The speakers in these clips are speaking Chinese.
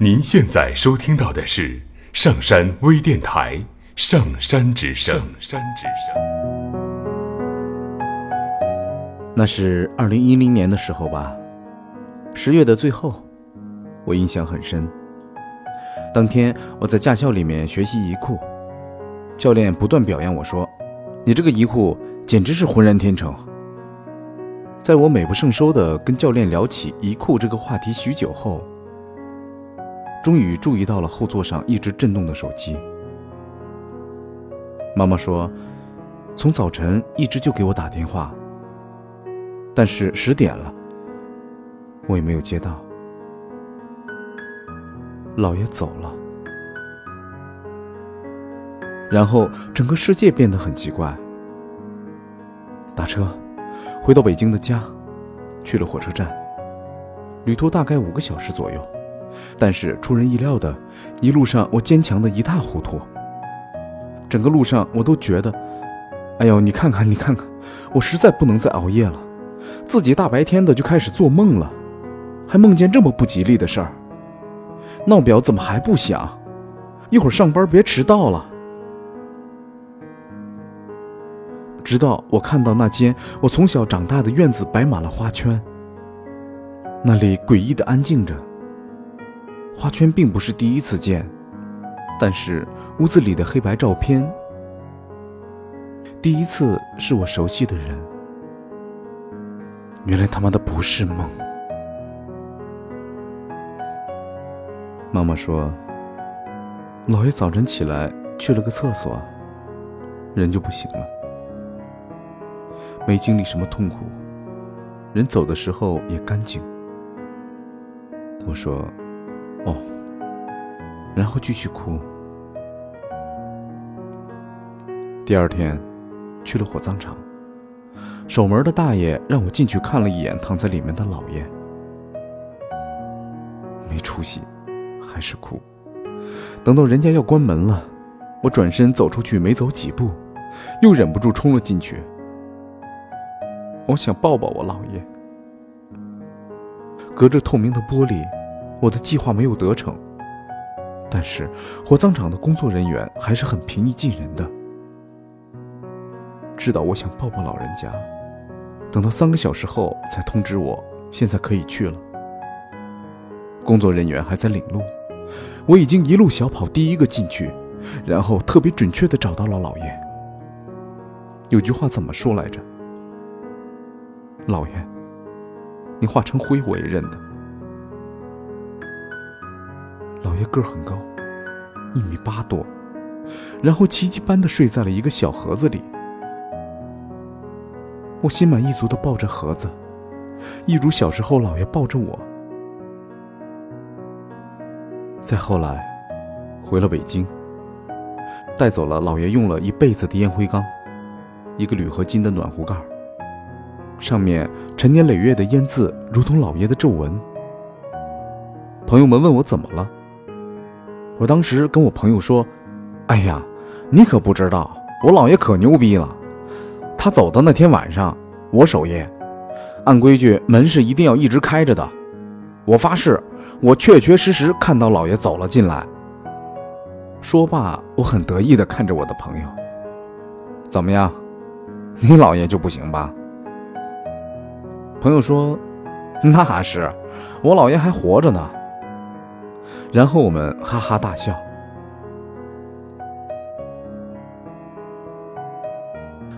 您现在收听到的是上山微电台《上山之声》。上山之声。那是二零一零年的时候吧，十月的最后，我印象很深。当天我在驾校里面学习移库，教练不断表扬我说：“你这个移库简直是浑然天成。”在我美不胜收的跟教练聊起移库这个话题许久后，终于注意到了后座上一直震动的手机。妈妈说，从早晨一直就给我打电话，但是十点了，我也没有接到。姥爷走了，然后整个世界变得很奇怪。打车。回到北京的家，去了火车站。旅途大概五个小时左右，但是出人意料的，一路上我坚强的一塌糊涂。整个路上我都觉得，哎呦，你看看，你看看，我实在不能再熬夜了。自己大白天的就开始做梦了，还梦见这么不吉利的事儿。闹表怎么还不响？一会儿上班别迟到了。直到我看到那间我从小长大的院子摆满了花圈，那里诡异的安静着。花圈并不是第一次见，但是屋子里的黑白照片，第一次是我熟悉的人。原来他妈的不是梦。妈妈说，姥爷早晨起来去了个厕所，人就不行了。没经历什么痛苦，人走的时候也干净。我说：“哦。”然后继续哭。第二天，去了火葬场，守门的大爷让我进去看了一眼躺在里面的姥爷，没出息，还是哭。等到人家要关门了，我转身走出去，没走几步，又忍不住冲了进去。我想抱抱我姥爷。隔着透明的玻璃，我的计划没有得逞。但是火葬场的工作人员还是很平易近人的，知道我想抱抱老人家，等到三个小时后才通知我，现在可以去了。工作人员还在领路，我已经一路小跑，第一个进去，然后特别准确的找到了姥爷。有句话怎么说来着？老爷，你化成灰我也认得。老爷个儿很高，一米八多，然后奇迹般的睡在了一个小盒子里。我心满意足的抱着盒子，一如小时候老爷抱着我。再后来，回了北京，带走了老爷用了一辈子的烟灰缸，一个铝合金的暖壶盖。上面陈年累月的烟渍，如同老爷的皱纹。朋友们问我怎么了，我当时跟我朋友说：“哎呀，你可不知道，我姥爷可牛逼了。他走的那天晚上，我守夜，按规矩门是一定要一直开着的。我发誓，我确确实实看到老爷走了进来。”说罢，我很得意地看着我的朋友：“怎么样，你姥爷就不行吧？”朋友说：“那是，我姥爷还活着呢。”然后我们哈哈大笑。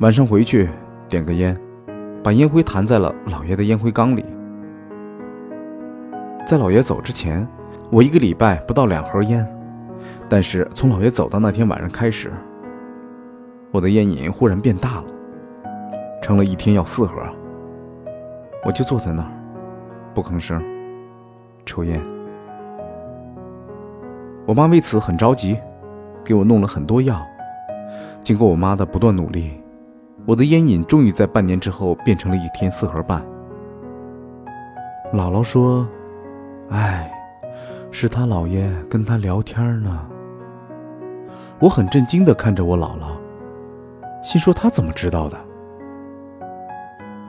晚上回去点个烟，把烟灰弹在了姥爷的烟灰缸里。在姥爷走之前，我一个礼拜不到两盒烟，但是从姥爷走到那天晚上开始，我的烟瘾忽然变大了，成了一天要四盒。我就坐在那儿，不吭声，抽烟。我妈为此很着急，给我弄了很多药。经过我妈的不断努力，我的烟瘾终于在半年之后变成了一天四盒半。姥姥说：“哎，是他姥爷跟他聊天呢。”我很震惊地看着我姥姥，心说他怎么知道的？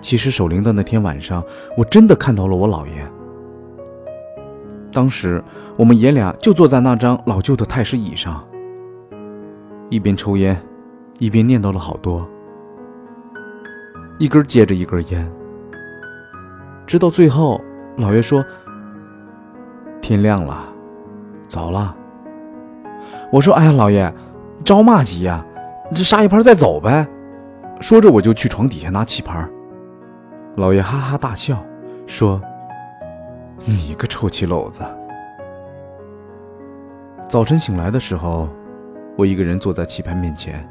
其实守灵的那天晚上，我真的看到了我姥爷。当时我们爷俩就坐在那张老旧的太师椅上，一边抽烟，一边念叨了好多，一根接着一根烟，直到最后，老爷说：“天亮了，走了。”我说：“哎呀，老爷，着嘛急呀？这杀一盘再走呗。”说着，我就去床底下拿棋盘。老爷哈哈大笑，说：“你个臭棋篓子！”早晨醒来的时候，我一个人坐在棋盘面前，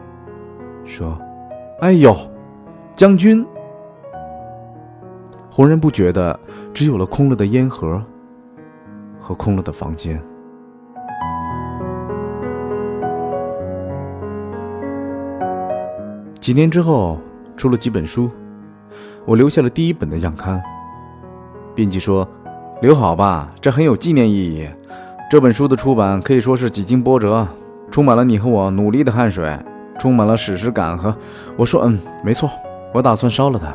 说：“哎呦，将军！”浑然不觉的，只有了空了的烟盒和空了的房间。几年之后，出了几本书，我留下了第一本的样刊。编辑说：“留好吧，这很有纪念意义。这本书的出版可以说是几经波折，充满了你和我努力的汗水，充满了史诗感和……”我说：“嗯，没错，我打算烧了它。”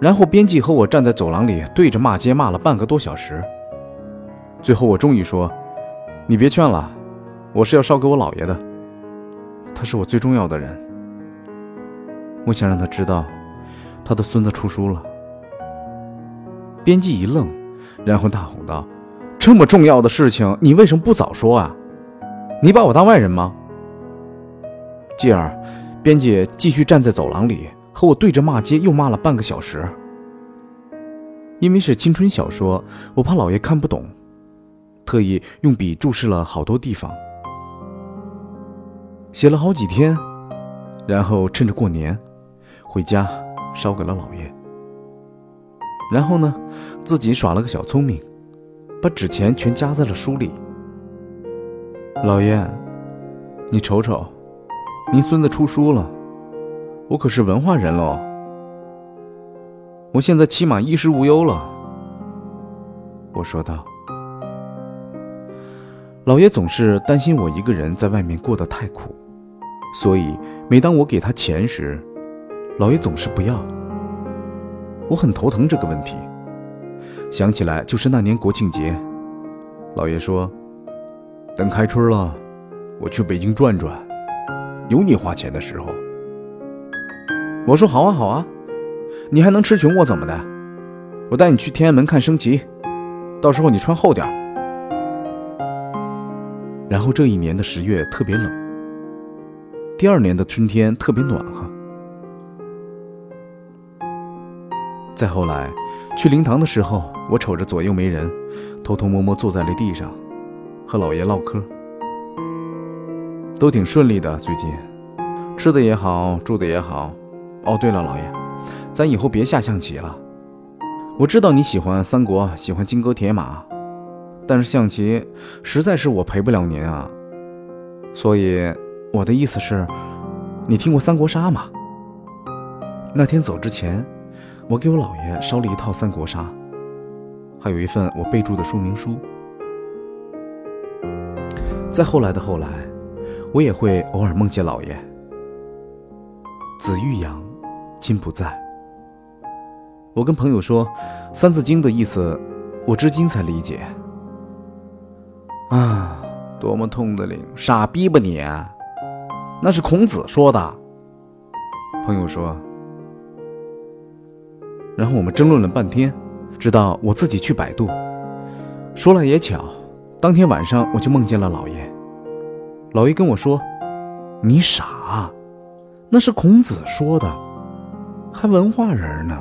然后编辑和我站在走廊里对着骂街骂了半个多小时。最后我终于说：“你别劝了，我是要烧给我姥爷的。”他是我最重要的人，我想让他知道，他的孙子出书了。编辑一愣，然后大吼道：“这么重要的事情，你为什么不早说啊？你把我当外人吗？”继而，编辑继续站在走廊里和我对着骂街，又骂了半个小时。因为是青春小说，我怕老爷看不懂，特意用笔注释了好多地方。写了好几天，然后趁着过年，回家烧给了老爷。然后呢，自己耍了个小聪明，把纸钱全夹在了书里。老爷，你瞅瞅，您孙子出书了，我可是文化人喽。我现在起码衣食无忧了。我说道。老爷总是担心我一个人在外面过得太苦，所以每当我给他钱时，老爷总是不要。我很头疼这个问题。想起来就是那年国庆节，老爷说：“等开春了，我去北京转转，有你花钱的时候。”我说：“好啊，好啊，你还能吃穷我怎么的？我带你去天安门看升旗，到时候你穿厚点。”然后这一年的十月特别冷，第二年的春天特别暖和。再后来，去灵堂的时候，我瞅着左右没人，偷偷摸摸坐在了地上，和老爷唠嗑，都挺顺利的。最近，吃的也好，住的也好。哦，对了，老爷，咱以后别下象棋了。我知道你喜欢三国，喜欢金戈铁马。但是象棋实在是我陪不了您啊，所以我的意思是，你听过三国杀吗？那天走之前，我给我姥爷烧了一套三国杀，还有一份我备注的说明书。再后来的后来，我也会偶尔梦见姥爷。子欲养，亲不在。我跟朋友说《三字经》的意思，我至今才理解。啊，多么痛的领！傻逼吧你？那是孔子说的。朋友说，然后我们争论了半天，直到我自己去百度。说来也巧，当天晚上我就梦见了老爷。老爷跟我说：“你傻，那是孔子说的，还文化人呢。”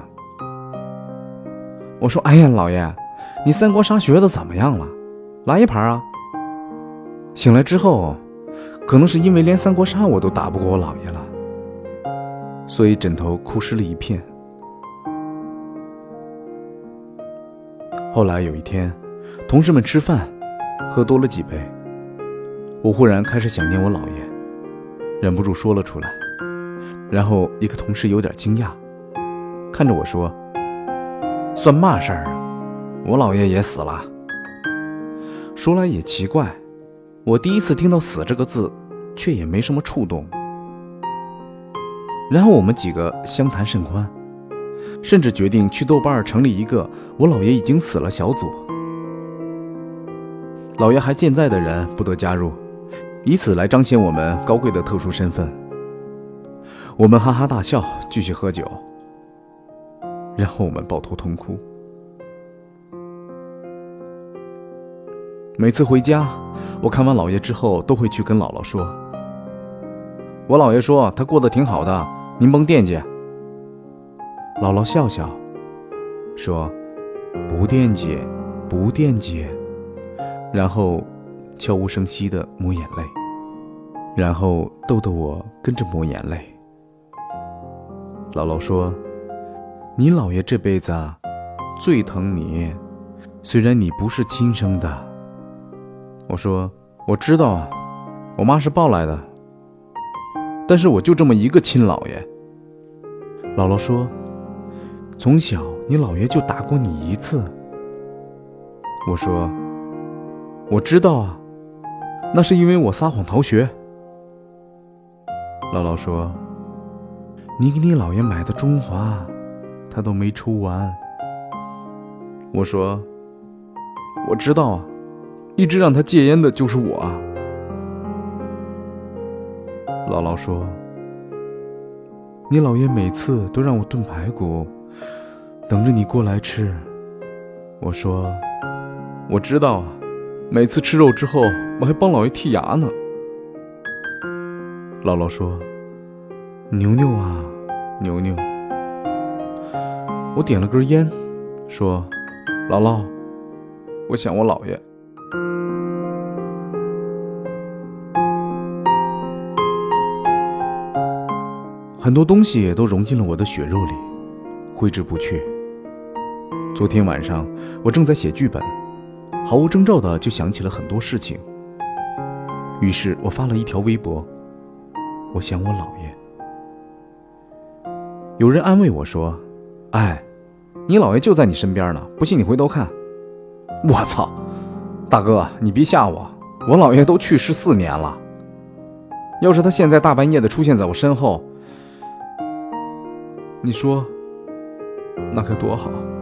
我说：“哎呀，老爷，你三国杀学的怎么样了？来一盘啊！”醒来之后，可能是因为连三国杀我都打不过我姥爷了，所以枕头哭湿了一片。后来有一天，同事们吃饭，喝多了几杯，我忽然开始想念我姥爷，忍不住说了出来。然后一个同事有点惊讶，看着我说：“算嘛事儿啊？我姥爷也死了。”说来也奇怪。我第一次听到“死”这个字，却也没什么触动。然后我们几个相谈甚欢，甚至决定去豆瓣成立一个“我姥爷已经死了”小组。姥爷还健在的人不得加入，以此来彰显我们高贵的特殊身份。我们哈哈大笑，继续喝酒，然后我们抱头痛哭。每次回家，我看完姥爷之后，都会去跟姥姥说：“我姥爷说他过得挺好的，您甭惦记。”姥姥笑笑，说：“不惦记，不惦记。”然后悄无声息的抹眼泪，然后逗得我跟着抹眼泪。姥姥说：“你姥爷这辈子最疼你，虽然你不是亲生的。”我说：“我知道啊，我妈是抱来的。但是我就这么一个亲姥爷。”姥姥说：“从小你姥爷就打过你一次。”我说：“我知道啊，那是因为我撒谎逃学。”姥姥说：“你给你姥爷买的中华，他都没抽完。”我说：“我知道啊。”一直让他戒烟的就是我。姥姥说：“你姥爷每次都让我炖排骨，等着你过来吃。”我说：“我知道啊，每次吃肉之后，我还帮姥爷剔牙呢。”姥姥说：“牛牛啊，牛牛。”我点了根烟，说：“姥姥，我想我姥爷。”很多东西都融进了我的血肉里，挥之不去。昨天晚上，我正在写剧本，毫无征兆的就想起了很多事情。于是我发了一条微博：“我想我姥爷。”有人安慰我说：“哎，你姥爷就在你身边呢，不信你回头看。”我操，大哥，你别吓我，我姥爷都去世四年了。要是他现在大半夜的出现在我身后，你说，那该多好。